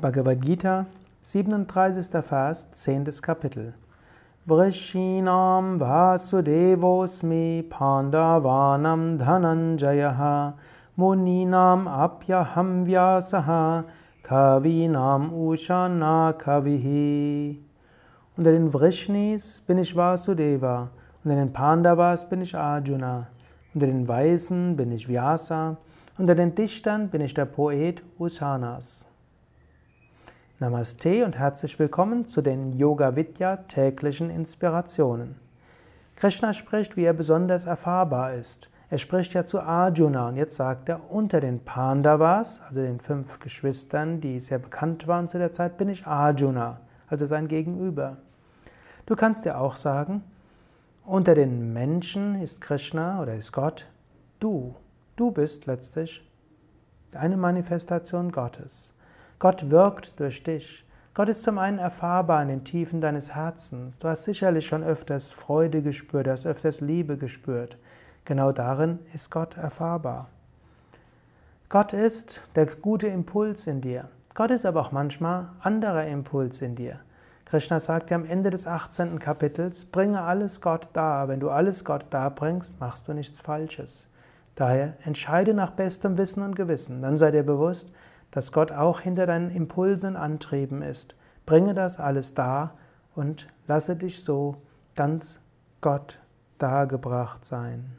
Bhagavad Gita, 37. Vers, 10. Kapitel. Vrishinam Vasudevosmi Pandavanam Dhananjayaha Muninam Apyaham Vyasaha Kavinam Ushana Kavihi. Unter den Vrishnis bin ich Vasudeva, unter den Pandavas bin ich Arjuna, unter den Weisen bin ich Vyasa, unter den Dichtern bin ich der Poet Usanas. Namaste und herzlich willkommen zu den Yoga Vidya täglichen Inspirationen. Krishna spricht, wie er besonders erfahrbar ist. Er spricht ja zu Arjuna und jetzt sagt er, unter den Pandavas, also den fünf Geschwistern, die sehr bekannt waren zu der Zeit, bin ich Arjuna, also sein Gegenüber. Du kannst dir auch sagen, unter den Menschen ist Krishna oder ist Gott du. Du bist letztlich eine Manifestation Gottes. Gott wirkt durch dich. Gott ist zum einen erfahrbar in den Tiefen deines Herzens. Du hast sicherlich schon öfters Freude gespürt, du hast öfters Liebe gespürt. Genau darin ist Gott erfahrbar. Gott ist der gute Impuls in dir. Gott ist aber auch manchmal anderer Impuls in dir. Krishna sagt ja am Ende des 18. Kapitels, bringe alles Gott dar. Wenn du alles Gott darbringst, machst du nichts Falsches. Daher entscheide nach bestem Wissen und Gewissen. Dann sei dir bewusst, dass Gott auch hinter deinen Impulsen und Antrieben ist. Bringe das alles dar und lasse dich so ganz Gott dargebracht sein.